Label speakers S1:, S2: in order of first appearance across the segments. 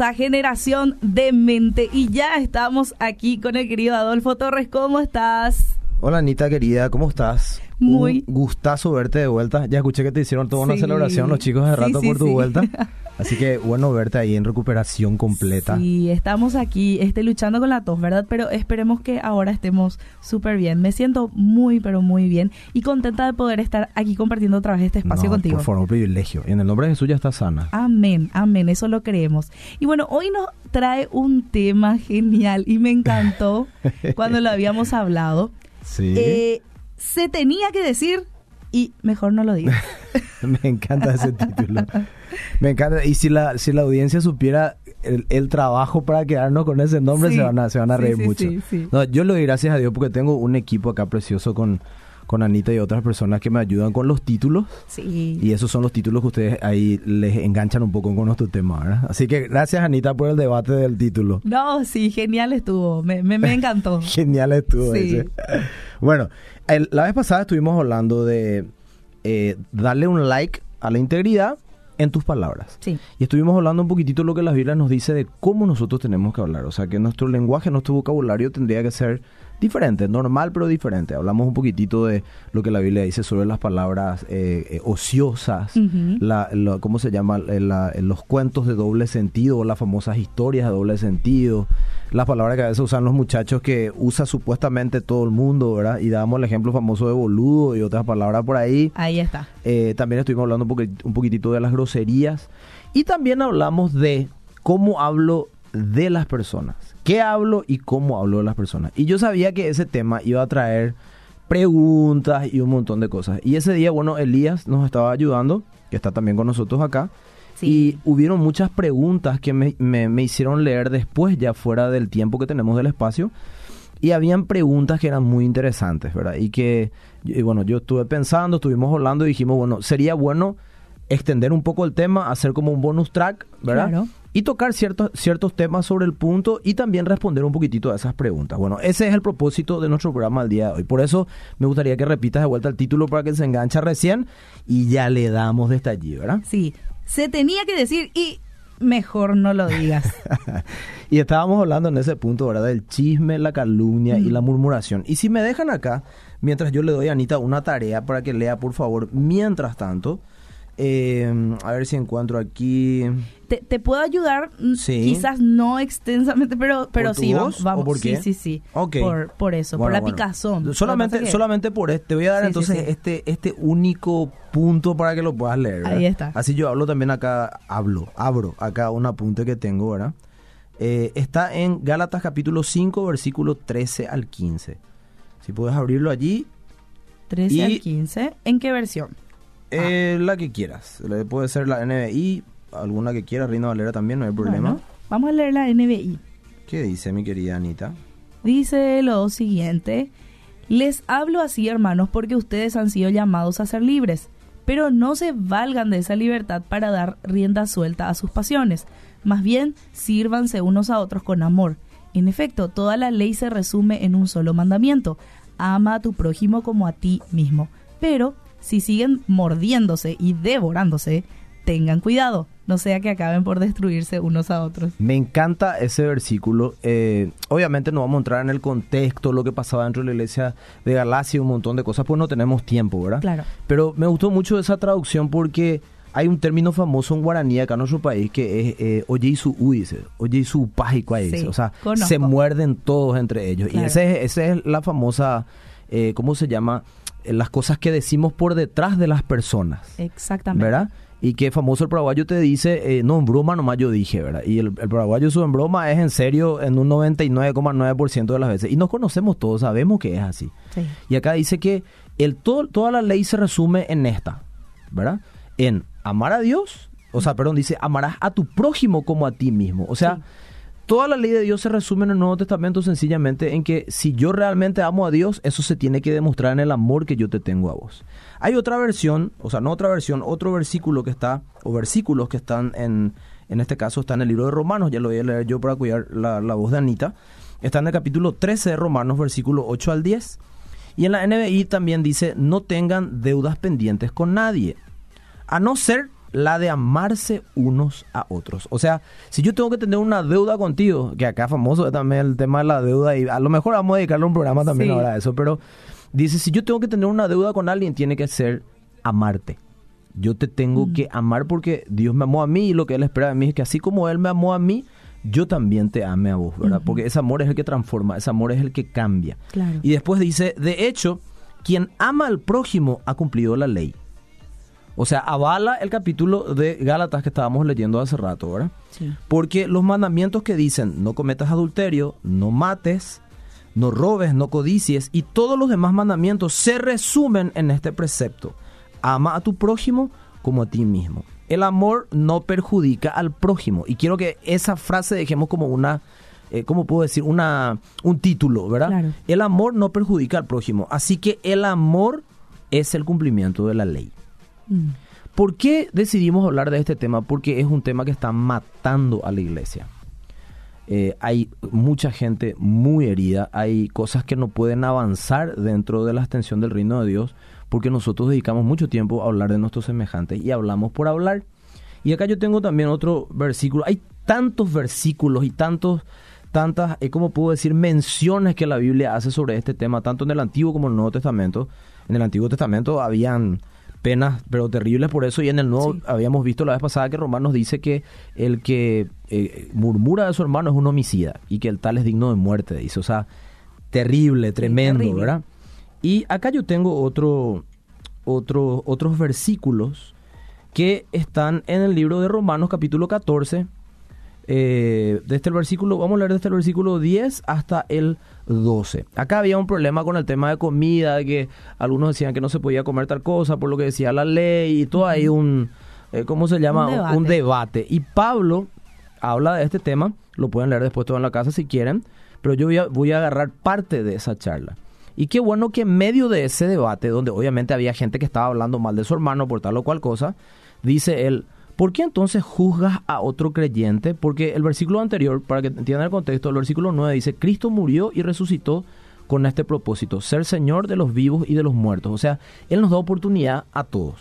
S1: a Generación de Mente y ya estamos aquí con el querido Adolfo Torres. ¿Cómo estás?
S2: Hola Anita querida, ¿cómo estás?
S1: Muy.
S2: Un gustazo verte de vuelta. Ya escuché que te hicieron toda una
S1: Sí.
S2: celebración los chicos de rato
S1: sí,
S2: por tu vuelta. Así que bueno verte ahí en recuperación completa.
S1: Sí, estamos aquí este, luchando con la tos, ¿verdad? Pero esperemos que ahora estemos súper bien. Me siento muy, pero muy bien y contenta de poder estar aquí compartiendo otra vez este espacio
S2: No,
S1: contigo.
S2: Por favor, un privilegio. Y en el nombre de Jesús ya está sana.
S1: Amén, amén, eso lo creemos. Y bueno, hoy nos trae un tema genial y me encantó cuando lo habíamos hablado.
S2: Sí.
S1: Eh, se tenía que decir y mejor no lo digas.
S2: Me encanta ese título. Me encanta. Y si la, si la audiencia supiera el, el trabajo para quedarnos con ese nombre,
S1: Sí.
S2: se van a, se van a reír
S1: sí,
S2: mucho.
S1: sí.
S2: No, yo le doy gracias a Dios porque tengo un equipo acá precioso con, con Anita y otras personas que me ayudan con los títulos.
S1: Sí.
S2: Y esos son los títulos que ustedes ahí les enganchan un poco con nuestro tema, ¿verdad? Así que gracias Anita por el debate del título.
S1: No, sí, genial estuvo. Me, me, me encantó.
S2: Genial estuvo
S1: Sí.
S2: ese. Bueno, el- la vez pasada estuvimos hablando de eh, darle un like a la integridad en tus palabras.
S1: Sí.
S2: Y estuvimos hablando un poquitito de lo que la Biblia nos dice de cómo nosotros tenemos que hablar. O sea, que nuestro lenguaje, nuestro vocabulario tendría que ser diferente, normal pero diferente. Hablamos un poquitito de lo que la Biblia dice sobre las palabras eh, eh, ociosas, la, la- ¿cómo se llama? Eh, la- eh, los cuentos de doble sentido, o las famosas historias de doble sentido. Las palabras que a veces usan los muchachos que usa supuestamente todo el mundo, ¿verdad? Y damos el ejemplo famoso de boludo y otras palabras por ahí.
S1: Ahí está.
S2: Eh, también estuvimos hablando un poquitito de las groserías. Y también hablamos de cómo hablo de las personas. ¿Qué hablo y cómo hablo de las personas? Y yo sabía que ese tema iba a traer preguntas y un montón de cosas. Y ese día, bueno, Elías nos estaba ayudando, que está también con nosotros acá.
S1: Sí.
S2: Y hubieron muchas preguntas que me, me- me hicieron leer después, ya fuera del tiempo que tenemos del espacio. Y habían preguntas que eran muy interesantes, ¿verdad? Y que, y bueno, yo estuve pensando, estuvimos hablando y dijimos, bueno, sería bueno extender un poco el tema, hacer como un bonus track, ¿verdad?
S1: Claro.
S2: Y tocar ciertos, ciertos temas sobre el punto y también responder un poquitito a esas preguntas. Bueno, ese es el propósito de nuestro programa el día de hoy. Por eso me gustaría que repitas de vuelta el título para que se engancha recién y ya le damos desde allí, ¿verdad?
S1: Sí. Se tenía que decir y mejor no lo digas.
S2: y estábamos hablando en ese punto, ¿verdad? Del chisme, la calumnia y la murmuración. Y si me dejan acá, mientras yo le doy a Anita una tarea para que lea, por favor, mientras tanto, eh, a ver si encuentro aquí...
S1: te, te puedo ayudar, mm,
S2: Sí.
S1: quizás no extensamente, pero, pero
S2: ¿Por tu
S1: sí,
S2: voz
S1: vamos.
S2: o por qué?
S1: Sí, sí, sí.
S2: Ok.
S1: Por, por eso, por la
S2: bueno.
S1: picazón.
S2: Solamente,
S1: que-
S2: solamente por este. Te voy a dar
S1: sí,
S2: entonces
S1: sí.
S2: este este único punto para que lo puedas leer. ¿verdad?
S1: Ahí está.
S2: Así yo hablo también acá, hablo, abro acá un apunte que tengo, ¿verdad? Eh, está en Gálatas capítulo 5, versículo 13 al 15. Si puedes abrirlo allí,
S1: 13
S2: y-
S1: al 15. ¿En qué versión?
S2: Eh, la que quieras. Puede ser la NBI, alguna que quieras, Reina Valera también, no hay problema.
S1: Bueno, vamos a leer la NBI.
S2: ¿Qué dice mi querida Anita?
S1: Dice lo siguiente, les hablo así hermanos porque ustedes han sido llamados a ser libres, pero no se valgan de esa libertad para dar rienda suelta a sus pasiones, más bien sírvanse unos a otros con amor. En efecto, toda la ley se resume en un solo mandamiento, ama a tu prójimo como a ti mismo. Pero si siguen mordiéndose y devorándose, tengan cuidado, no sea que acaben por destruirse unos a otros.
S2: Me encanta ese versículo. Eh, obviamente no vamos a entrar en el contexto, lo que pasaba dentro de la iglesia de Galacia, un montón de cosas, pues no tenemos tiempo, ¿verdad?
S1: Claro.
S2: Pero me gustó mucho esa traducción porque hay un término famoso en guaraní acá en nuestro país que es eh, oye y su u, dice, oye y su dice. O sea,
S1: conozco.
S2: se muerden todos entre ellos.
S1: Claro.
S2: Y esa es, esa es la famosa, eh, ¿cómo se llama? Eh, las cosas que decimos por detrás de las personas.
S1: Exactamente.
S2: ¿verdad? Y que famoso el paraguayo te dice, eh, no, en broma nomás yo dije, ¿verdad? Y el, el paraguayo su en broma es en serio en un 99,9% de las veces. Y nos conocemos todos, sabemos que es así.
S1: Sí.
S2: Y acá dice que el, todo, toda la ley se resume en esta, ¿verdad? En amar a Dios, o sea, perdón, dice, amarás a tu prójimo como a ti mismo. O sea,
S1: Sí.
S2: Toda la ley de Dios se resume en el Nuevo Testamento sencillamente en que si yo realmente amo a Dios, eso se tiene que demostrar en el amor que yo te tengo a vos. Hay otra versión, o sea, no otra versión, otro versículo que está, o versículos que están en, en este caso está en el libro de Romanos, ya lo voy a leer yo para cuidar la, voz de Anita. Está en el capítulo 13 de Romanos, versículo 8 al 10. Y en la NBI también dice, no tengan deudas pendientes con nadie. A no ser la de amarse unos a otros. O sea, si yo tengo que tener una deuda contigo, que acá famoso es también el tema de la deuda, y a lo mejor vamos a dedicarle un programa también ahora a eso, pero dice, si yo tengo que tener una deuda con alguien, tiene que ser amarte. Yo te tengo que amar porque Dios me amó a mí y lo que Él espera de mí es que así como Él me amó a mí, yo también te ame a vos, ¿verdad? Porque ese amor es el que transforma, ese amor es el que cambia. Y después dice, de hecho, quien ama al prójimo ha cumplido la ley. O sea, avala el capítulo de Gálatas que estábamos leyendo hace rato, ¿verdad? Porque los mandamientos que dicen no cometas adulterio, no mates, no robes, no codicies y todos los demás mandamientos se resumen en este precepto. Ama a tu prójimo como a ti mismo. El amor no perjudica al prójimo. Y quiero que esa frase dejemos como una, eh, ¿cómo puedo decir? Una, un título, ¿verdad? El amor no perjudica al prójimo. Así que el amor es el cumplimiento de la ley. Mm. ¿Por qué decidimos hablar de este tema? Porque es un tema que está matando a la iglesia. Eh, hay mucha gente muy herida, hay cosas que no pueden avanzar dentro de la extensión del reino de Dios porque nosotros dedicamos mucho tiempo a hablar de nuestros semejantes y hablamos por hablar. Y acá yo tengo también otro versículo. Hay tantos versículos y tantos tantas, eh, ¿cómo puedo decir?, menciones que la Biblia hace sobre este tema, tanto en el Antiguo como en el Nuevo Testamento. En el Antiguo Testamento habían penas, pero terribles por eso, y en el Nuevo habíamos visto la vez pasada que Romanos dice que el que eh, murmura de su hermano es un homicida, y que el tal es digno de muerte, dice. O sea, terrible, tremendo, ¿verdad? Y acá yo tengo otro, otro, otros versículos que están en el libro de Romanos capítulo 14. Eh, desde el versículo, vamos a leer desde el versículo 10 hasta el 12. Acá había un problema con el tema de comida, que algunos decían que no se podía comer tal cosa por lo que decía la ley y todo hay un, eh, ¿cómo se llama? Un debate. Y Pablo habla de este tema, lo pueden leer después todo en la casa si quieren, pero yo voy a, voy a agarrar parte de esa charla. Y qué bueno que en medio de ese debate, donde obviamente había gente que estaba hablando mal de su hermano por tal o cual cosa, dice él, ¿por qué entonces juzgas a otro creyente? Porque el versículo anterior, para que entiendan el contexto, el versículo 9 dice, Cristo murió y resucitó con este propósito, ser Señor de los vivos y de los muertos. O sea, Él nos da oportunidad a todos.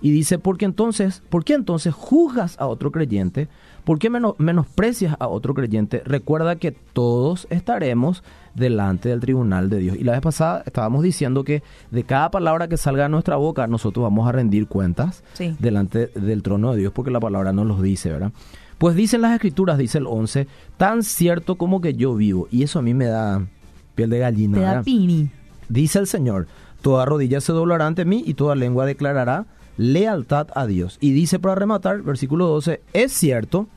S2: Y dice, ¿por qué entonces, por qué entonces juzgas a otro creyente? ¿Por qué menosprecias a otro creyente? Recuerda que todos estaremos delante del tribunal de Dios. Y la vez pasada estábamos diciendo que de cada palabra que salga de nuestra boca, nosotros vamos a rendir cuentas delante del trono de Dios, porque la palabra nos los dice, ¿verdad? Pues dicen las escrituras, dice el 11, tan cierto como que yo vivo. Y eso a mí me da piel de gallina.
S1: da pini.
S2: Dice el Señor, toda rodilla se doblará ante mí y toda lengua declarará lealtad a Dios. Y dice para rematar, versículo 12, es cierto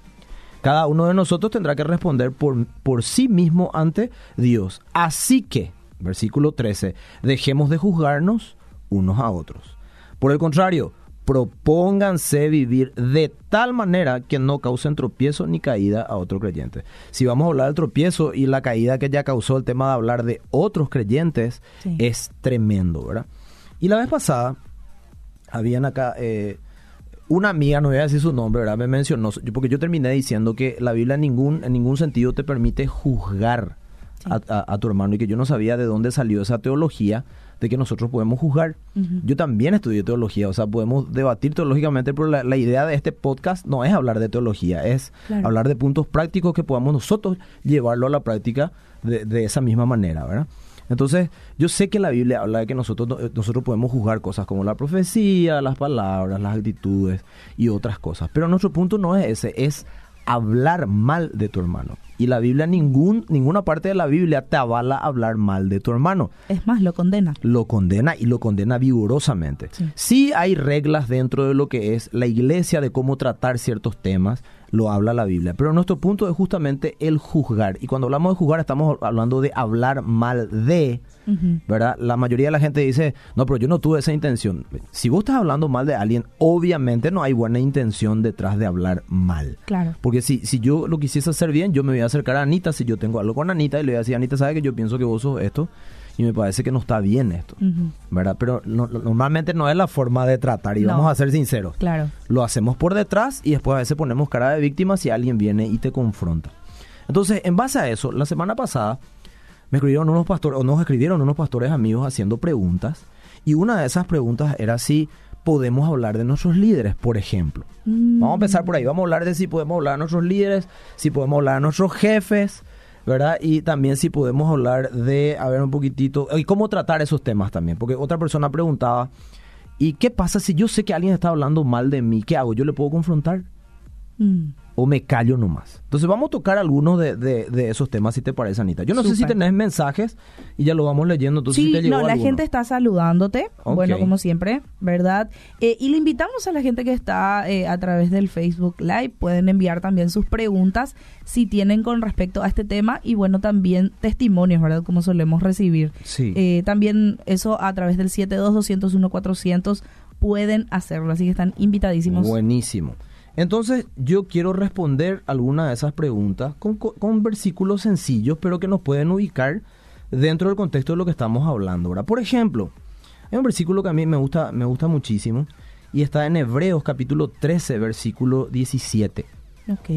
S2: cada uno de nosotros tendrá que responder por, por sí mismo ante Dios. Así que, versículo 13, dejemos de juzgarnos unos a otros. Por el contrario, propónganse vivir de tal manera que no causen tropiezo ni caída a otro creyente. Si vamos a hablar del tropiezo y la caída que ya causó el tema de hablar de otros creyentes, es tremendo, ¿verdad? Y la vez pasada, habían acá eh, una amiga, no voy a decir su nombre, ¿verdad? Me mencionó, porque yo terminé diciendo que la Biblia en ningún, en ningún sentido te permite juzgar a, tu hermano y que yo no sabía de dónde salió esa teología de que nosotros podemos juzgar. Yo también estudié teología, o sea, podemos debatir teológicamente, pero la, idea de este podcast no es hablar de teología, es hablar de puntos prácticos que podamos nosotros llevarlo a la práctica de, de esa misma manera, ¿verdad? Entonces, yo sé que la Biblia habla de que nosotros, eh, nosotros podemos juzgar cosas como la profecía, las palabras, las actitudes y otras cosas. Pero nuestro punto no es ese, es hablar mal de tu hermano. Y la Biblia, ningún, ninguna parte de la Biblia te avala hablar mal de tu hermano.
S1: Es más, lo condena.
S2: Lo condena y lo condena vigorosamente. sí hay reglas dentro de lo que es la iglesia de cómo tratar ciertos temas, lo habla la Biblia. Pero nuestro punto es justamente el juzgar. Y cuando hablamos de juzgar estamos hablando de hablar mal de, ¿verdad? La mayoría de la gente dice, no, pero yo no tuve esa intención. Si vos estás hablando mal de alguien, obviamente no hay buena intención detrás de hablar mal.
S1: Claro.
S2: Porque si, si yo lo quisiese hacer bien, yo me voy a acercar a Anita, si yo tengo algo con Anita, y le voy a decir, Anita, ¿sabe que yo pienso que vos sos esto? y me parece que no está bien esto, ¿verdad? Pero normalmente no es la forma de tratar y vamos a ser sinceros.
S1: Claro.
S2: Lo hacemos por detrás y después a veces ponemos cara de víctima si alguien viene y te confronta. Entonces, en base a eso, la semana pasada me escribieron unos pastores, o nos escribieron unos pastores amigos haciendo preguntas y una de esas preguntas era si podemos hablar de nuestros líderes, por ejemplo. Vamos a empezar por ahí. Vamos a hablar de si podemos hablar de nuestros líderes, si podemos hablar de nuestros jefes, ¿verdad? Y también si podemos hablar de, a ver un poquitito, y cómo tratar esos temas también. Porque otra persona preguntaba, ¿y qué pasa si yo sé que alguien está hablando mal de mí? ¿Qué hago? ¿Yo le puedo confrontar?
S1: Mm.
S2: o me callo nomás. Entonces vamos a tocar algunos de, de- de esos temas, si te parece, Anita. Yo no sé si tenés mensajes y ya lo vamos leyendo. Entonces,
S1: Sí,
S2: si te llegó
S1: no, la
S2: alguno.
S1: gente está saludándote, bueno, como siempre, ¿verdad? Eh, y le invitamos a la gente que está eh, a través del Facebook Live, pueden enviar también sus preguntas si tienen con respecto a este tema y bueno, también testimonios, ¿verdad? Como solemos recibir.
S2: Sí.
S1: Eh, también eso a través del 72-201-400 pueden hacerlo, así que están invitadísimos.
S2: Buenísimo. Entonces, yo quiero responder algunas de esas preguntas con, con- versículos sencillos, pero que nos pueden ubicar dentro del contexto de lo que estamos hablando. ¿verdad? Por ejemplo, hay un versículo que a mí me gusta, me gusta muchísimo y está en Hebreos capítulo 13, versículo 17.
S1: Ok.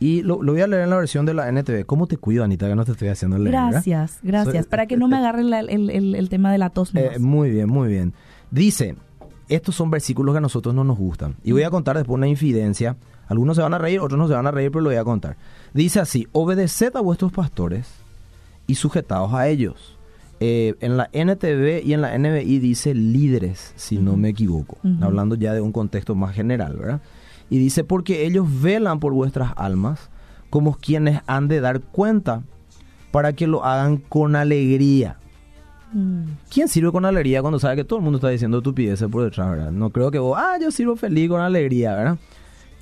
S2: Y lo, lo voy a leer en la versión de la NTV. ¿Cómo te cuido, Anita, que no te estoy haciendo leer? ¿verdad?
S1: Gracias, gracias.
S2: Soy-
S1: Para que no me agarre la- el, el- el tema de la tos.
S2: Eh, muy bien, muy bien. Dice, estos son versículos que a nosotros no nos gustan. Y voy a contar después una infidencia. Algunos se van a reír, otros no se van a reír, pero lo voy a contar. Dice así, obedeced a vuestros pastores y sujetaos a ellos. Eh, en la NTV y en la NBI dice líderes, si no me equivoco. Hablando ya de un contexto más general, ¿verdad? Y dice, porque ellos velan por vuestras almas como quienes han de dar cuenta para que lo hagan con alegría.
S1: Mm.
S2: ¿Quién sirve con alegría cuando sabe que todo el mundo está diciendo estupideces por detrás, verdad? No creo que vos, ah, yo sirvo feliz con alegría, ¿verdad?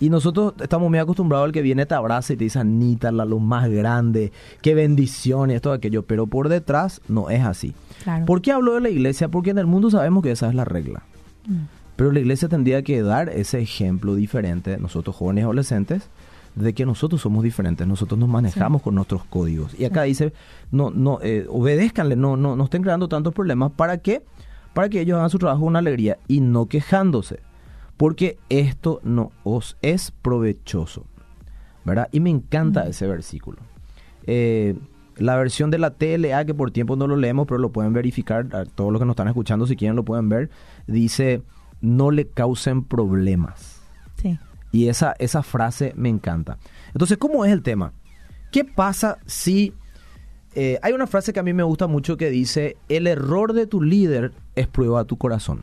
S2: Y nosotros estamos muy acostumbrados al que viene, te abraza y te dice, Anita, la luz más grande, qué bendición y esto, aquello. Pero por detrás no es así.
S1: Claro.
S2: ¿Por qué hablo de la iglesia? Porque en el mundo sabemos que esa es la regla.
S1: Mm.
S2: Pero la iglesia tendría que dar ese ejemplo diferente, nosotros jóvenes y adolescentes, de que nosotros somos diferentes, nosotros nos manejamos con nuestros códigos. Y acá dice, no, no, eh, obedézcanle, no, no, no estén creando tantos problemas. ¿Para qué? Para que ellos hagan su trabajo con alegría y no quejándose. Porque esto no os es provechoso. ¿Verdad? Y me encanta ese versículo. Eh, la versión de la TLA, que por tiempo no lo leemos, pero lo pueden verificar, a todos los que nos están escuchando, si quieren lo pueden ver, dice, no le causen problemas.
S1: Sí.
S2: Y esa, esa frase me encanta. Entonces, ¿cómo es el tema? ¿Qué pasa si... eh, hay una frase que a mí me gusta mucho que dice, el error de tu líder es prueba a tu corazón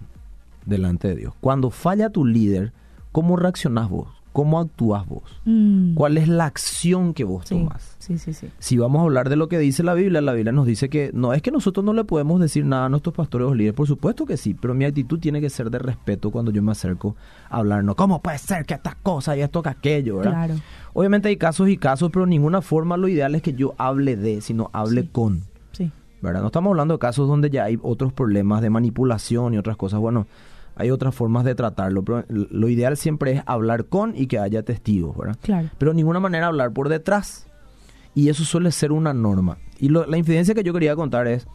S2: delante de Dios. Cuando falla tu líder, ¿cómo reaccionás vos? ¿Cómo actúas vos?
S1: Mm.
S2: ¿Cuál es la acción que vos
S1: Sí,
S2: tomas?
S1: sí, sí, sí.
S2: Si vamos a hablar de lo que dice la Biblia, la Biblia nos dice que no es que nosotros no le podemos decir nada a nuestros pastores o líderes, por supuesto que sí, pero mi actitud tiene que ser de respeto cuando yo me acerco a hablarnos. ¿Cómo puede ser que estas cosas y esto que aquello, verdad?
S1: Claro.
S2: Obviamente hay casos y casos, pero de ninguna forma lo ideal es que yo hable de, sino hable
S1: Sí.
S2: con.
S1: Sí.
S2: ¿verdad? No estamos hablando de casos donde ya hay otros problemas de manipulación y otras cosas. Bueno, hay otras formas de tratarlo, pero lo ideal siempre es hablar con y que haya testigos, ¿verdad?
S1: Claro.
S2: Pero de ninguna manera hablar por detrás. Y eso suele ser una norma. Y lo- la infidencia que yo quería contar es,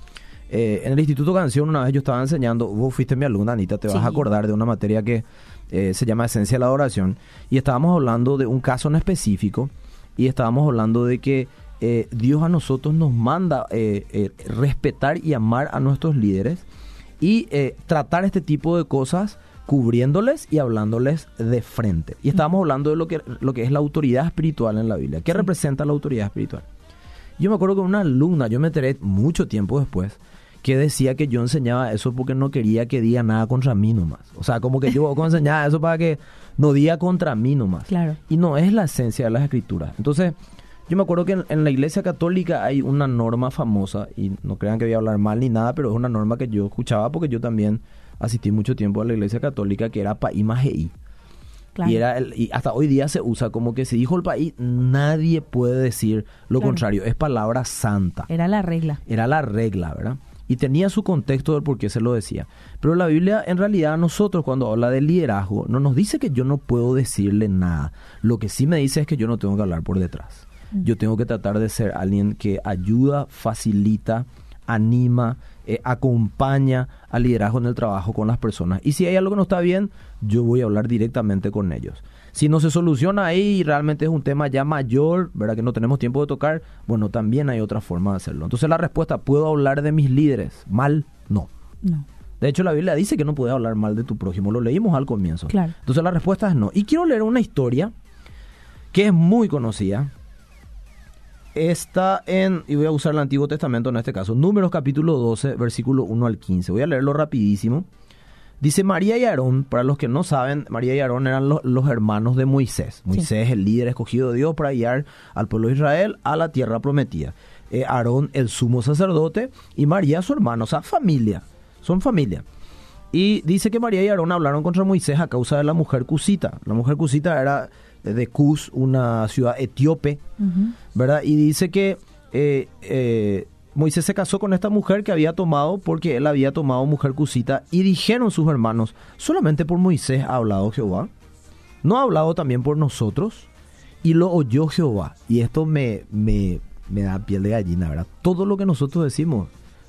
S2: eh, en el Instituto Canción una vez yo estaba enseñando, vos fuiste mi alumna, Anita, te vas a acordar de una materia que eh, se llama Esencia de la Adoración, y estábamos hablando de un caso en específico, y estábamos hablando de que eh, Dios a nosotros nos manda eh, eh, respetar y amar a nuestros líderes y eh, tratar este tipo de cosas cubriéndoles y hablándoles de frente. Y estábamos hablando de lo que, lo que es la autoridad espiritual en la Biblia. ¿Qué
S1: Sí.
S2: representa la autoridad espiritual? Yo me acuerdo que una alumna, yo me enteré mucho tiempo después, que decía que yo enseñaba eso porque no quería que diga nada contra mí nomás. O sea, como que yo enseñaba eso para que no diga contra mí nomás.
S1: Claro.
S2: Y no es la esencia de las escrituras. Entonces, yo me acuerdo que en, en la iglesia católica hay una norma famosa, y no crean que voy a hablar mal ni nada, pero es una norma que yo escuchaba porque yo también asistí mucho tiempo a la iglesia católica, que era paí majei.
S1: Claro.
S2: Y, era el- y hasta hoy día se usa como que si dijo el país, nadie puede decir lo
S1: Claro.
S2: contrario. Es palabra santa.
S1: Era la regla.
S2: Era la regla, ¿verdad? Y tenía su contexto del por qué se lo decía. Pero la Biblia, en realidad, a nosotros, cuando habla de liderazgo, no nos dice que yo no puedo decirle nada. Lo que sí me dice es que yo no tengo que hablar por detrás. Yo tengo que tratar de ser alguien que ayuda, facilita, anima, eh, acompaña al liderazgo en el trabajo con las personas. Y si hay algo que no está bien, yo voy a hablar directamente con ellos. Si no se soluciona ahí y realmente es un tema ya mayor, ¿verdad? Que no tenemos tiempo de tocar, bueno, también hay otra forma de hacerlo. Entonces la respuesta, ¿puedo hablar de mis líderes? ¿Mal? No.
S1: No.
S2: De hecho, la Biblia dice que no puedes hablar mal de tu prójimo. Lo leímos al comienzo.
S1: Claro.
S2: Entonces la respuesta es no. Y quiero leer una historia que es muy conocida. Está en, y voy a usar el Antiguo Testamento en este caso, Números capítulo 12, versículo 1 al 15. Voy a leerlo rapidísimo. Dice María y Aarón, para los que no saben, María y Aarón eran los, los hermanos de Moisés. Moisés, el líder escogido de Dios para guiar al pueblo de Israel a la tierra prometida. Eh, Aarón, el sumo sacerdote, y María, su hermano, o sea, familia. Son familia. Y dice que María y Aarón hablaron contra Moisés a causa de la mujer cusita. La mujer cusita era de Cus, una ciudad etíope, ¿verdad? Y dice que eh, eh, Moisés se casó con esta mujer que había tomado porque él había tomado mujer cusita y dijeron sus hermanos, solamente por Moisés ha hablado Jehová, no ha hablado también por nosotros y lo oyó Jehová. Y esto me, me, me da piel de gallina, ¿verdad? Todo lo que nosotros decimos,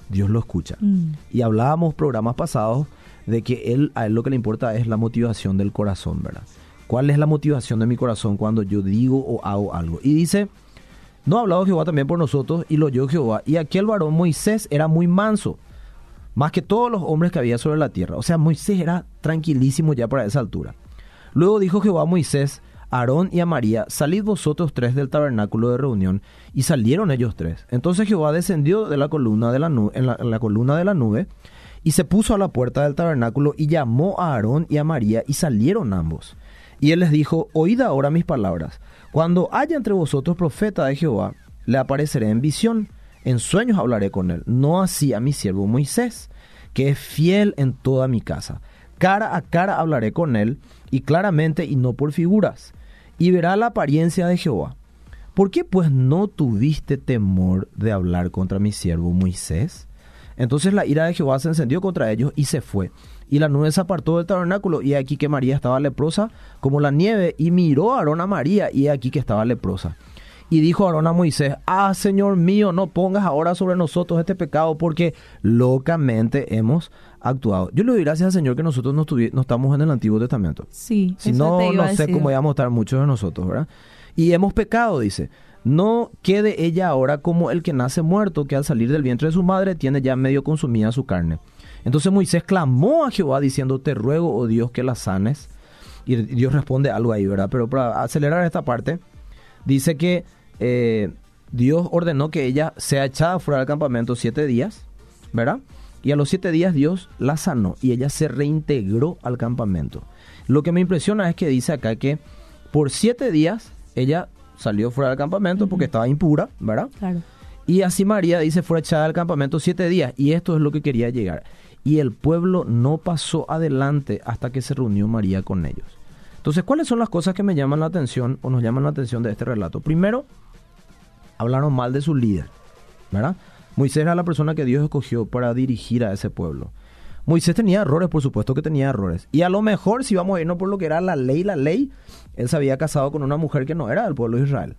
S2: Dios lo escucha.
S1: Mm.
S2: Y hablábamos programas pasados de que él, a él lo que le importa es la motivación del corazón, ¿verdad? ¿Cuál es la motivación de mi corazón cuando yo digo o hago algo? Y dice, no ha hablado Jehová también por nosotros y lo oyó Jehová. Y aquel varón Moisés era muy manso, más que todos los hombres que había sobre la tierra. O sea, Moisés era tranquilísimo ya para esa altura. Luego dijo Jehová a Moisés, Aarón y a María, salid vosotros tres del tabernáculo de reunión. Y salieron ellos tres. Entonces Jehová descendió de la columna de la nube, en la columna de la nube y se puso a la puerta del tabernáculo y llamó a Aarón y a María y salieron ambos. Y él les dijo, oíd ahora mis palabras. Cuando haya entre vosotros profeta de Jehová, le apareceré en visión, en sueños hablaré con él, no así a mi siervo Moisés, que es fiel en toda mi casa. Cara a cara hablaré con él, y claramente y no por figuras, y verá la apariencia de Jehová. ¿Por qué pues no tuviste temor de hablar contra mi siervo Moisés? Entonces la ira de Jehová se encendió contra ellos y se fue. Y la nube se apartó del tabernáculo, y aquí que María estaba leprosa como la nieve, y miró a Aarón a María, y aquí que estaba leprosa. Y dijo Aarón a Moisés, ah, Señor mío, no pongas ahora sobre nosotros este pecado, porque locamente hemos actuado. Yo le doy gracias al Señor que nosotros no, no estamos en el Antiguo Testamento.
S1: Sí,
S2: Si
S1: eso
S2: no,
S1: te iba
S2: no
S1: a
S2: sé
S1: decir.
S2: cómo íbamos a estar muchos de nosotros, ¿verdad? Y hemos pecado, dice. No quede ella ahora como el que nace muerto, que al salir del vientre de su madre tiene ya medio consumida su carne. Entonces Moisés clamó a Jehová diciendo, te ruego, oh Dios, que la sanes. Y Dios responde algo ahí, ¿verdad? Pero para acelerar esta parte, dice que eh, Dios ordenó que ella sea echada fuera del campamento siete días, ¿verdad? Y a los siete días Dios la sanó y ella se reintegró al campamento. Lo que me impresiona es que dice acá que por siete días ella salió fuera del campamento porque estaba impura, ¿verdad?
S1: Claro.
S2: Y así María dice fue echada del campamento siete días. Y esto es lo que quería llegar. Y el pueblo no pasó adelante hasta que se reunió María con ellos. Entonces, ¿cuáles son las cosas que me llaman la atención o nos llaman la atención de este relato? Primero, hablaron mal de su líder, ¿verdad? Moisés era la persona que Dios escogió para dirigir a ese pueblo. Moisés tenía errores, por supuesto que tenía errores. Y a lo mejor, si vamos a irnos por lo que era la ley, la ley, él se había casado con una mujer que no era del pueblo de Israel.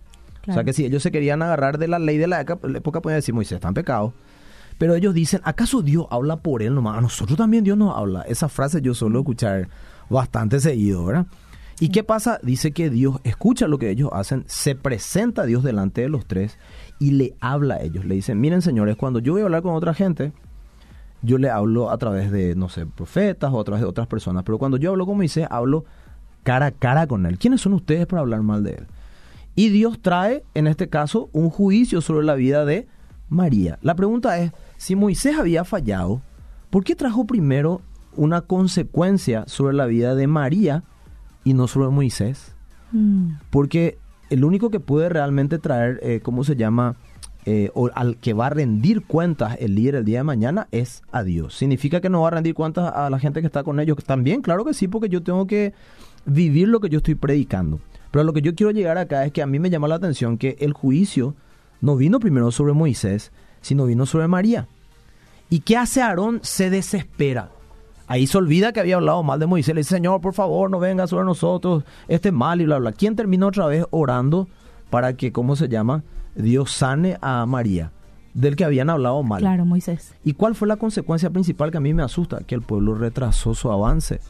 S2: O sea que si ellos se querían agarrar de la ley de la época, la época podían decir, Moisés está en pecado. Pero ellos dicen, ¿acaso Dios habla por él nomás? A nosotros también Dios nos habla. Esa frase yo suelo escuchar bastante seguido, ¿verdad? ¿Y qué pasa? Dice que Dios escucha lo que ellos hacen, se presenta a Dios delante de los tres y le habla a ellos. Le dicen, miren señores, cuando yo voy a hablar con otra gente, yo le hablo a través de, no sé, profetas o a través de otras personas. Pero cuando yo hablo con Moisés, hablo cara a cara con él. ¿Quiénes son ustedes para hablar mal de él? Y Dios trae, en este caso, un juicio sobre la vida de María. La pregunta es, si Moisés había fallado, ¿por qué trajo primero una consecuencia sobre la vida de María y no sobre Moisés?
S1: Mm,
S2: Porque el único que puede realmente traer, eh, ¿cómo se llama? Eh, o al que va a rendir cuentas el líder el día de mañana es a Dios. ¿Significa que no va a rendir cuentas a la gente que está con ellos? También, claro que sí, porque yo tengo que vivir lo que yo estoy predicando. Pero lo que yo quiero llegar acá es que a mí me llama la atención que el juicio no vino primero sobre Moisés, sino vino sobre María. ¿Y qué hace Aarón? Se desespera. Ahí se olvida que había hablado mal de Moisés. Le dice, Señor, por favor, no venga sobre nosotros este mal y bla, bla. ¿Quién termina otra vez orando para que, ¿cómo se llama? Dios sane a María, del que habían hablado mal.
S1: claro, Moisés.
S2: ¿Y cuál fue la consecuencia principal que a mí me asusta? Que el pueblo retrasó su avance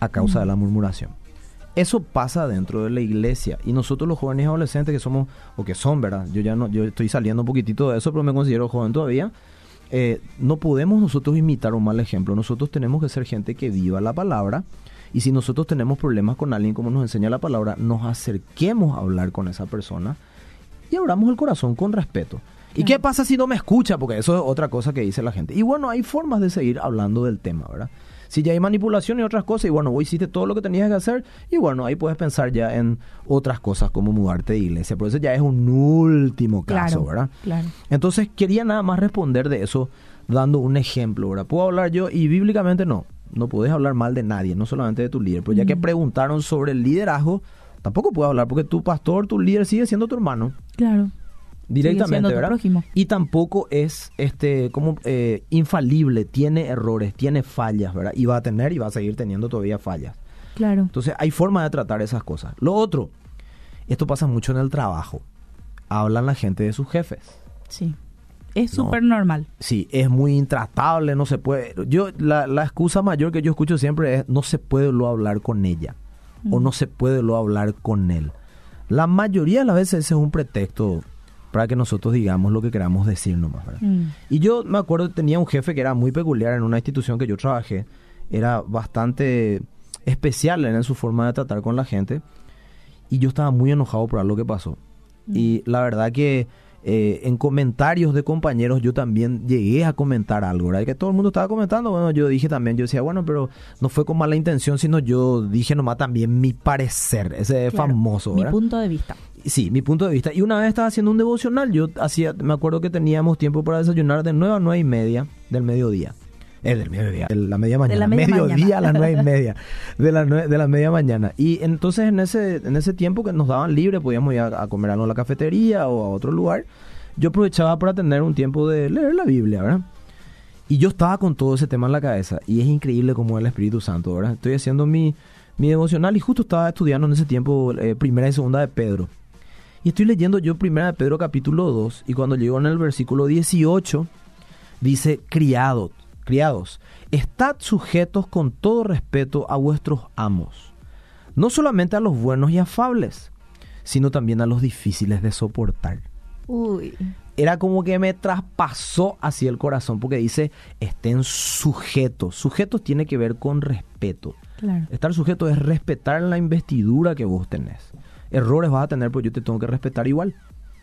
S2: a causa de la murmuración. Eso pasa dentro de la iglesia y nosotros los jóvenes y adolescentes que somos o que son, ¿verdad? Yo ya no yo estoy saliendo un poquitito de eso, pero me considero joven todavía. eh, no podemos nosotros imitar un mal ejemplo. Nosotros tenemos que ser gente que viva la palabra. Y si nosotros tenemos problemas con alguien, como nos enseña la palabra, nos acerquemos a hablar con esa persona y abramos el corazón con respeto. ¿Y qué pasa si no me escucha? Porque eso es otra cosa que dice la gente. Y bueno, hay formas de seguir hablando del tema, ¿verdad? Si ya hay manipulación y otras cosas, y bueno, vos hiciste todo lo que tenías que hacer, y bueno, ahí puedes pensar ya en otras cosas como mudarte de iglesia. Pero eso ya es un último caso, ¿verdad?
S1: Claro.
S2: Entonces quería nada más responder de eso dando un ejemplo, ¿verdad? Puedo hablar yo y bíblicamente no. No puedes hablar mal de nadie, no solamente de tu líder. Pero ya que preguntaron sobre el liderazgo, tampoco puedo hablar porque tu pastor, tu líder sigue siendo tu hermano.
S1: Claro.
S2: Directamente, ¿verdad?
S1: prójimo.
S2: Y tampoco es este como eh, infalible, tiene errores, tiene fallas, ¿verdad? Y va a tener y va a seguir teniendo todavía fallas.
S1: Claro.
S2: Entonces hay forma de tratar esas cosas. Lo otro, esto pasa mucho en el trabajo. Hablan la gente de sus jefes.
S1: Sí. Es
S2: No.
S1: súper normal.
S2: Sí, es muy intratable, no se puede. Yo la, la excusa mayor que yo escucho siempre es no se puede lo hablar con ella o
S1: Mm.
S2: no se puede lo hablar con él. La mayoría de las veces ese es un pretexto para que nosotros digamos lo que queramos decir nomás.
S1: Mm.
S2: Y yo me acuerdo tenía un jefe que era muy peculiar en una institución que yo trabajé. Era bastante especial en su forma de tratar con la gente. Y yo estaba muy enojado por algo que pasó. Y la verdad que eh, en comentarios de compañeros yo también llegué a comentar algo, ¿verdad? Que todo el mundo estaba comentando. Bueno, yo dije también, yo decía, bueno, pero no fue con mala intención, sino yo dije nomás también mi parecer. Ese
S1: Claro.
S2: famoso,
S1: Mi
S2: ¿verdad?
S1: punto de vista.
S2: Sí, mi punto de vista. Y una vez estaba haciendo un devocional, yo hacía, me acuerdo que teníamos tiempo para desayunar de 9 a 9 y media del mediodía. Eh, del mediodía, de la media mañana.
S1: la media
S2: mediodía
S1: mañana.
S2: a las 9 y media. De la, de la media mañana. Y entonces en ese, en ese tiempo que nos daban libre, podíamos ir a, a comer algo a la cafetería o a otro lugar. Yo aprovechaba para tener un tiempo de leer la Biblia, ¿verdad? Y yo estaba con todo ese tema en la cabeza. Y es increíble cómo es el Espíritu Santo, ¿verdad? Estoy haciendo mi, mi devocional y justo estaba estudiando en ese tiempo eh, primera y segunda de Pedro. Y estoy leyendo yo primera de Pedro capítulo 2 y cuando llego en el versículo 18 dice, criados, criados, estad sujetos con todo respeto a vuestros amos, no solamente a los buenos y afables, sino también a los difíciles de soportar
S1: Uy.
S2: era como que me traspasó hacia el corazón porque dice estén sujetos. Sujetos tiene que ver con respeto.
S1: Claro.
S2: Estar sujeto es respetar la investidura que vos tenés. Errores vas a tener, pues yo te tengo que respetar igual.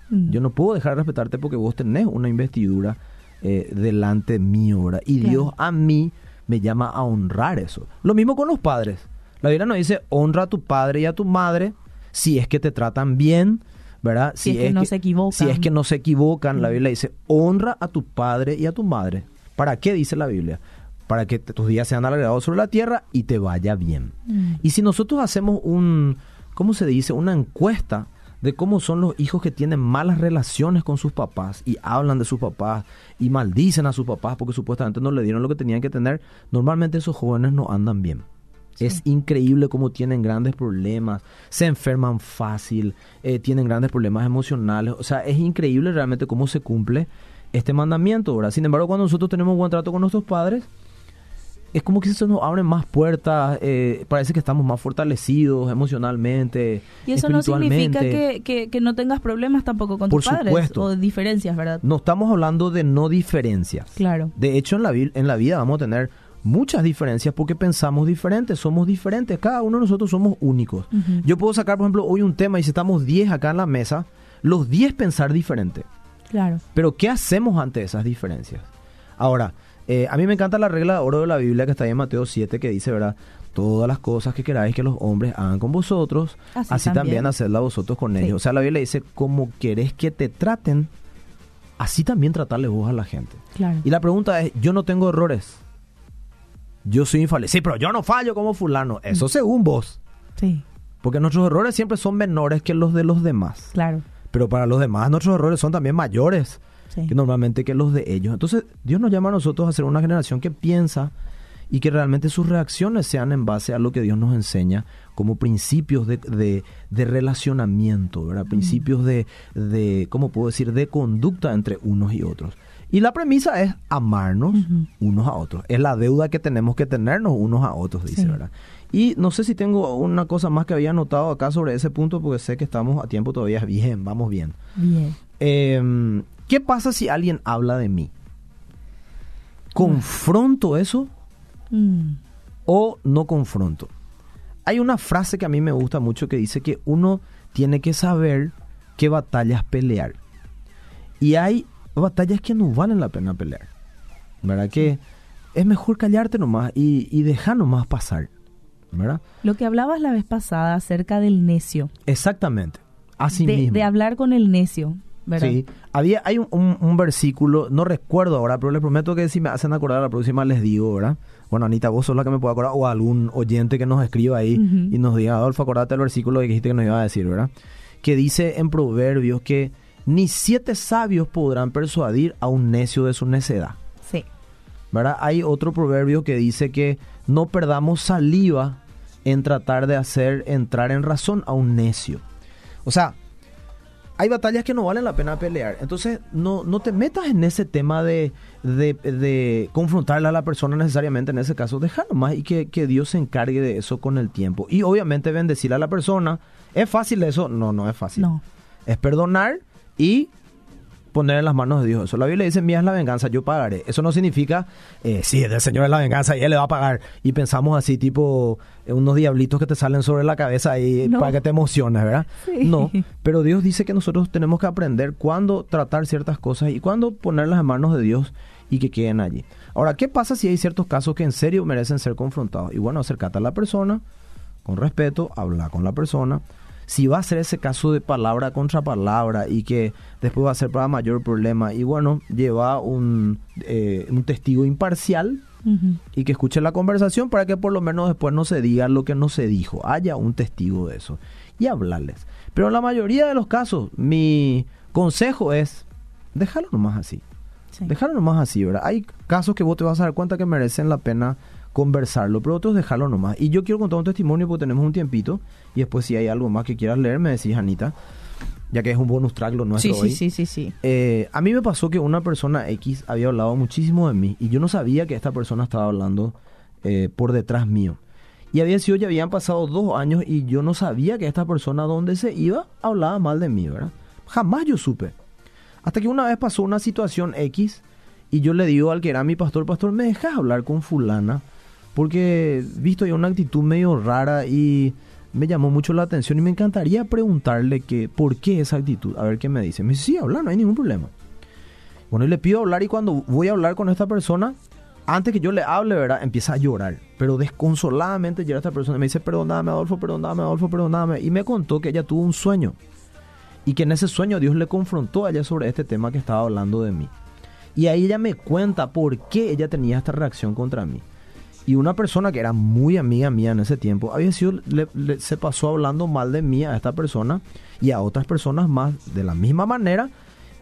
S1: Mm.
S2: Yo no puedo dejar de respetarte porque vos tenés una investidura eh, delante mío, ¿verdad? Y
S1: Claro.
S2: Dios a mí me llama a honrar eso. Lo mismo con los padres. La Biblia nos dice, honra a tu padre y a tu madre si es que te tratan bien, ¿verdad?
S1: Si es que no se equivocan.
S2: Si es que no se equivocan, la
S1: Mm.
S2: Biblia dice, honra a tu padre y a tu madre. ¿Para qué dice la Biblia? Para que tus días sean alargados sobre la tierra y te vaya bien.
S1: Mm.
S2: Y si nosotros hacemos un, ¿cómo se dice? Una encuesta de cómo son los hijos que tienen malas relaciones con sus papás y hablan de sus papás y maldicen a sus papás porque supuestamente no le dieron lo que tenían que tener, normalmente esos jóvenes no andan bien.
S1: Sí.
S2: Es increíble cómo tienen grandes problemas, se enferman fácil, eh, tienen grandes problemas emocionales. O sea, es increíble realmente cómo se cumple este mandamiento, ¿verdad? Sin embargo, cuando nosotros tenemos buen trato con nuestros padres, es como que se nos abren más puertas, eh, parece que estamos más fortalecidos emocionalmente.
S1: Y eso no significa que, que, que no tengas problemas tampoco con
S2: Por
S1: tus padres
S2: supuesto.
S1: o diferencias, ¿verdad?
S2: No estamos hablando de no diferencias.
S1: Claro.
S2: De hecho, en la, vi- en la vida vamos a tener muchas diferencias porque pensamos diferentes, somos diferentes, cada uno de nosotros somos únicos. Yo puedo sacar, por ejemplo, hoy un tema y si estamos 10 acá en la mesa, los 10 pensar diferente.
S1: Claro.
S2: Pero ¿qué hacemos ante esas diferencias? Ahora, eh, a mí me encanta la regla de oro de la Biblia que está ahí en Mateo 7 que dice, ¿verdad? Todas las cosas que queráis que los hombres hagan con vosotros, así,
S1: Así
S2: también.
S1: también.
S2: hacedla vosotros con
S1: Sí.
S2: ellos. O sea, la Biblia dice, como querés que te traten, así también tratarle vos a la gente.
S1: Claro.
S2: Y la pregunta es, yo no tengo errores. Yo soy infalible. Sí, pero yo no fallo como fulano. Eso
S1: Mm.
S2: según vos.
S1: Sí,
S2: Porque nuestros errores siempre son menores que los de los demás.
S1: claro.
S2: Pero para los demás nuestros errores son también mayores
S1: Sí.
S2: que normalmente que los de ellos. Entonces Dios nos llama a nosotros a ser una generación que piensa y que realmente sus reacciones sean en base a lo que Dios nos enseña como principios de, de- de relacionamiento, ¿verdad? Principios de, de, ¿cómo puedo decir?, de conducta entre unos y otros. Y la premisa es amarnos unos a otros. Es la deuda que tenemos que tenernos unos a otros, dice,
S1: Sí.
S2: ¿verdad? Y no sé si tengo una cosa más que había anotado acá sobre ese punto, porque sé que estamos a tiempo todavía. Bien, vamos bien.
S1: Bien.
S2: Eh, ¿Qué pasa si alguien habla de mí? ¿confronto eso
S1: Mm.
S2: o no confronto? Hay una frase que a mí me gusta mucho que dice que uno tiene que saber qué batallas pelear. Y hay batallas que no valen la pena pelear. ¿Verdad? Que es mejor callarte nomás y, y dejar nomás pasar. ¿Verdad?
S1: Lo que hablabas la vez pasada acerca del necio.
S2: Exactamente. Así
S1: de,
S2: mismo.
S1: de hablar con el necio, ¿verdad?
S2: Sí, había, hay un, un- un versículo, no recuerdo ahora, pero les prometo que si me hacen acordar la próxima les digo, ¿verdad? Bueno, Anita, vos sos la que me puede acordar, o algún oyente que nos escriba ahí y nos diga, Adolfo, acordate el versículo que dijiste que nos iba a decir, ¿verdad? Que dice en Proverbios que ni siete sabios podrán persuadir a un necio de su necedad,
S1: Sí.
S2: ¿verdad? Hay otro proverbio que dice que no perdamos saliva en tratar de hacer entrar en razón a un necio. O sea, hay batallas que no valen la pena pelear. Entonces, no, no te metas en ese tema de, de, de confrontarle a la persona necesariamente en ese caso. Déjalo más y que, que Dios se encargue de eso con el tiempo. Y obviamente bendecir a la persona. ¿Es fácil eso? No, no es fácil.
S1: No.
S2: Es perdonar y poner en las manos de Dios. Eso la Biblia dice, mía es la venganza, yo pagaré. Eso no significa, eh, sí, del Señor es la venganza y Él le va a pagar. Y pensamos así, tipo, eh, unos diablitos que te salen sobre la cabeza y
S1: No.
S2: para que te emociones, ¿verdad?
S1: Sí.
S2: No, pero Dios dice que nosotros tenemos que aprender cuándo tratar ciertas cosas y cuándo ponerlas en manos de Dios y que queden allí. Ahora, ¿qué pasa si hay ciertos casos que en serio merecen ser confrontados? Y bueno, acercate a la persona con respeto, habla con la persona. Si va a ser ese caso de palabra contra palabra y que después va a ser para mayor problema, y bueno, lleva un, eh, un testigo imparcial y que escuche la conversación para que por lo menos después no se diga lo que no se dijo, haya un testigo de eso y hablarles. Pero en la mayoría de los casos, mi consejo es, déjalo nomás así.
S1: Sí.
S2: Dejarlo nomás así, ¿verdad? Hay casos que vos te vas a dar cuenta que merecen la pena conversarlo, pero otros dejarlo nomás. Y yo quiero contar un testimonio porque tenemos un tiempito y después si hay algo más que quieras leer me decís, Anita, ya que es un bonus track lo nuestro
S1: Sí,
S2: hoy.
S1: sí, sí, sí, sí.
S2: Eh, a mí me pasó que una persona X había hablado muchísimo de mí y yo no sabía que esta persona estaba hablando eh, por detrás mío. Y había sido, ya habían pasado dos años y yo no sabía que esta persona donde se iba hablaba mal de mí, ¿verdad? Jamás yo supe. Hasta que una vez pasó una situación X y yo le digo al que era mi pastor, pastor, ¿me dejas hablar con fulana? Porque visto ya una actitud medio rara y me llamó mucho la atención y me encantaría preguntarle que por qué esa actitud. A ver qué me dice. Me dice, sí, habla, no hay ningún problema. Bueno, y le pido hablar y cuando voy a hablar con esta persona, antes que yo le hable, ¿verdad? Empieza a llorar. Pero desconsoladamente llega esta persona y me dice, perdóname, Adolfo, perdóname, Adolfo, perdóname. Y me contó que ella tuvo un sueño. Y que en ese sueño Dios le confrontó a ella sobre este tema que estaba hablando de mí. Y ahí ella me cuenta por qué ella tenía esta reacción contra mí. Y una persona que era muy amiga mía en ese tiempo, había sido, le- le- se pasó hablando mal de mí a esta persona y a otras personas más de la misma manera.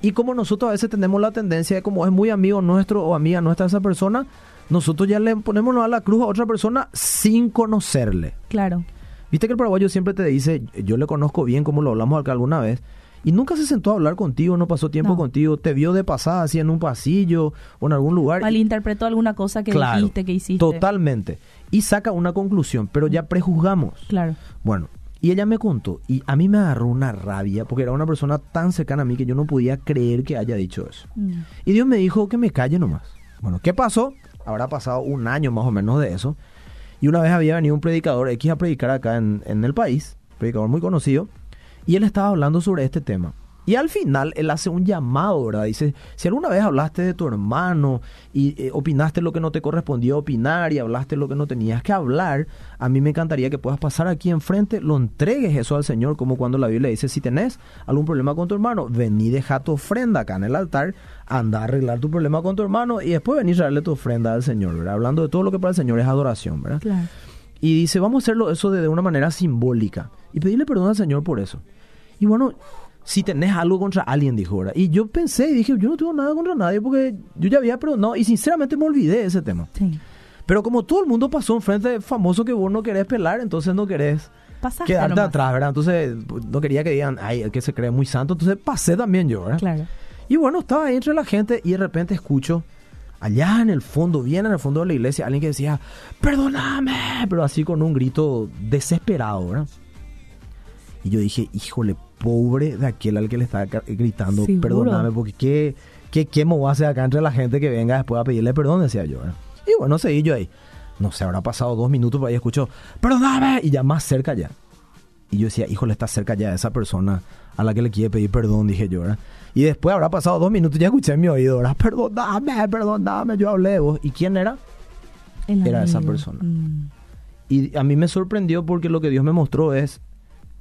S2: Y como nosotros a veces tenemos la tendencia de como es muy amigo nuestro o amiga nuestra esa persona, nosotros ya le ponemos a la cruz a otra persona sin conocerle.
S1: Claro.
S2: Viste que el paraguayo siempre te dice, yo le conozco bien como lo hablamos acá alguna vez, y nunca se sentó a hablar contigo, no pasó tiempo
S1: No.
S2: contigo, te vio de pasada así en un pasillo o en algún lugar.
S1: Malinterpretó alguna cosa que
S2: Claro,
S1: dijiste, que hiciste.
S2: Totalmente. Y saca una conclusión, pero ya prejuzgamos.
S1: Claro.
S2: Bueno, y ella me contó, y a mí me agarró una rabia, porque era una persona tan cercana a mí que yo no podía creer que haya dicho eso.
S1: Mm.
S2: Y Dios me dijo que me calle nomás. Bueno, ¿qué pasó? Habrá pasado un año más o menos de eso. Y una vez había venido un predicador X a predicar acá en, en el país, predicador muy conocido, y él estaba hablando sobre este tema. Y al final él hace un llamado, ¿verdad? Dice, si alguna vez hablaste de tu hermano y eh, opinaste lo que no te correspondía opinar y hablaste lo que no tenías que hablar, a mí me encantaría que puedas pasar aquí enfrente, lo entregues eso al Señor, como cuando la Biblia dice, si tenés algún problema con tu hermano, vení, deja tu ofrenda acá en el altar, anda a arreglar tu problema con tu hermano y después venir a darle tu ofrenda al Señor, ¿verdad? Hablando de todo lo que para el Señor es adoración, ¿verdad?
S1: Claro.
S2: Y dice, vamos a hacerlo eso de, de una manera simbólica. Y pedirle perdón al Señor por eso. Y bueno, si tenés algo contra alguien, dijo, ¿verdad? Y yo pensé y dije, yo no tengo nada contra nadie porque yo ya había perdonado. Y sinceramente me olvidé de ese tema.
S1: Sí.
S2: Pero como todo el mundo pasó enfrente de famoso que vos no querés pelar, entonces no querés
S1: Pasaste
S2: quedarte
S1: nomás.
S2: atrás, ¿verdad? Entonces pues, no quería que digan, ay, el que se cree muy santo. Entonces pasé también yo, ¿verdad?
S1: Claro.
S2: Y bueno, estaba ahí entre la gente y de repente escucho allá en el fondo, bien en el fondo de la iglesia, alguien que decía, perdóname, pero así con un grito desesperado, ¿verdad? Y yo dije, híjole, pobre de aquel al que le estaba ca- gritando,
S1: Seguro.
S2: perdóname, porque qué, qué ¿qué, me voy a hacer acá entre la gente que venga después a pedirle perdón? Decía yo. ¿verdad? Y bueno, seguí yo ahí. No sé, habrá pasado dos minutos por ahí escucho, perdóname, y ya más cerca ya. Y yo decía, híjole, está cerca ya esa persona a la que le quiere pedir perdón, dije yo, ¿verdad? Y después habrá pasado dos minutos, ya escuché en mi oído, ¿verdad? Perdóname, perdóname, yo hablé de vos. ¿Y quién era?
S1: El
S2: Era esa persona.
S1: Mm.
S2: Y a mí me sorprendió porque lo que Dios me mostró es,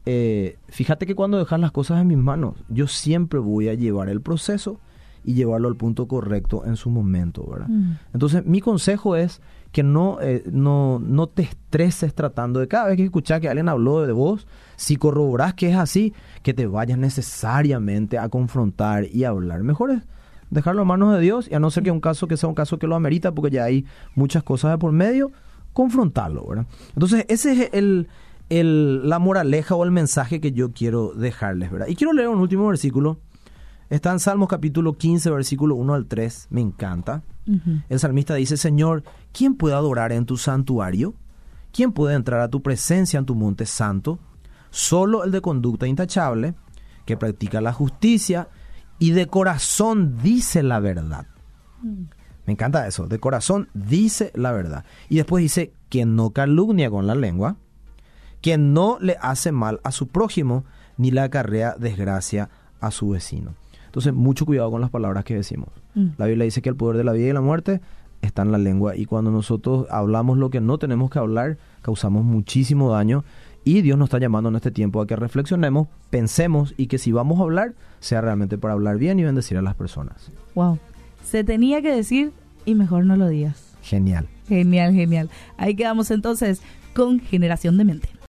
S2: eh, fíjate que cuando dejas las cosas en mis manos, yo siempre voy a llevar el proceso y llevarlo al punto correcto en su momento, ¿verdad?
S1: Mm.
S2: Entonces, mi consejo es que no, eh, no, no te estreses tratando de cada vez que escuchas que alguien habló de vos, si corroborás que es así, que te vayas necesariamente a confrontar y a hablar. Mejor es dejarlo en manos de Dios y a no ser que un caso que sea un caso que lo amerita, porque ya hay muchas cosas de por medio, confrontarlo, ¿verdad? Entonces, ese es el, el- la moraleja o el mensaje que yo quiero dejarles, ¿verdad? Y quiero leer un último versículo. Está en Salmos capítulo 15, versículo 1 al 3. Me encanta. El salmista dice, Señor, ¿quién puede adorar en tu santuario? ¿Quién puede entrar a tu presencia en tu monte santo? Solo el de conducta intachable, que practica la justicia y de corazón dice la verdad. Me encanta eso, de corazón dice la verdad. Y después dice, que no calumnia con la lengua, que no le hace mal a su prójimo, ni le acarrea desgracia a su vecino. Entonces, mucho cuidado con las palabras que decimos.
S1: Mm.
S2: La Biblia dice que el poder de la vida y la muerte está en la lengua y cuando nosotros hablamos lo que no tenemos que hablar, causamos muchísimo daño y Dios nos está llamando en este tiempo a que reflexionemos, pensemos y que si vamos a hablar, sea realmente para hablar bien y bendecir a las personas.
S1: Wow. Se tenía que decir y mejor no lo digas.
S2: Genial.
S1: Genial, genial. Ahí quedamos entonces con Generación de Mente.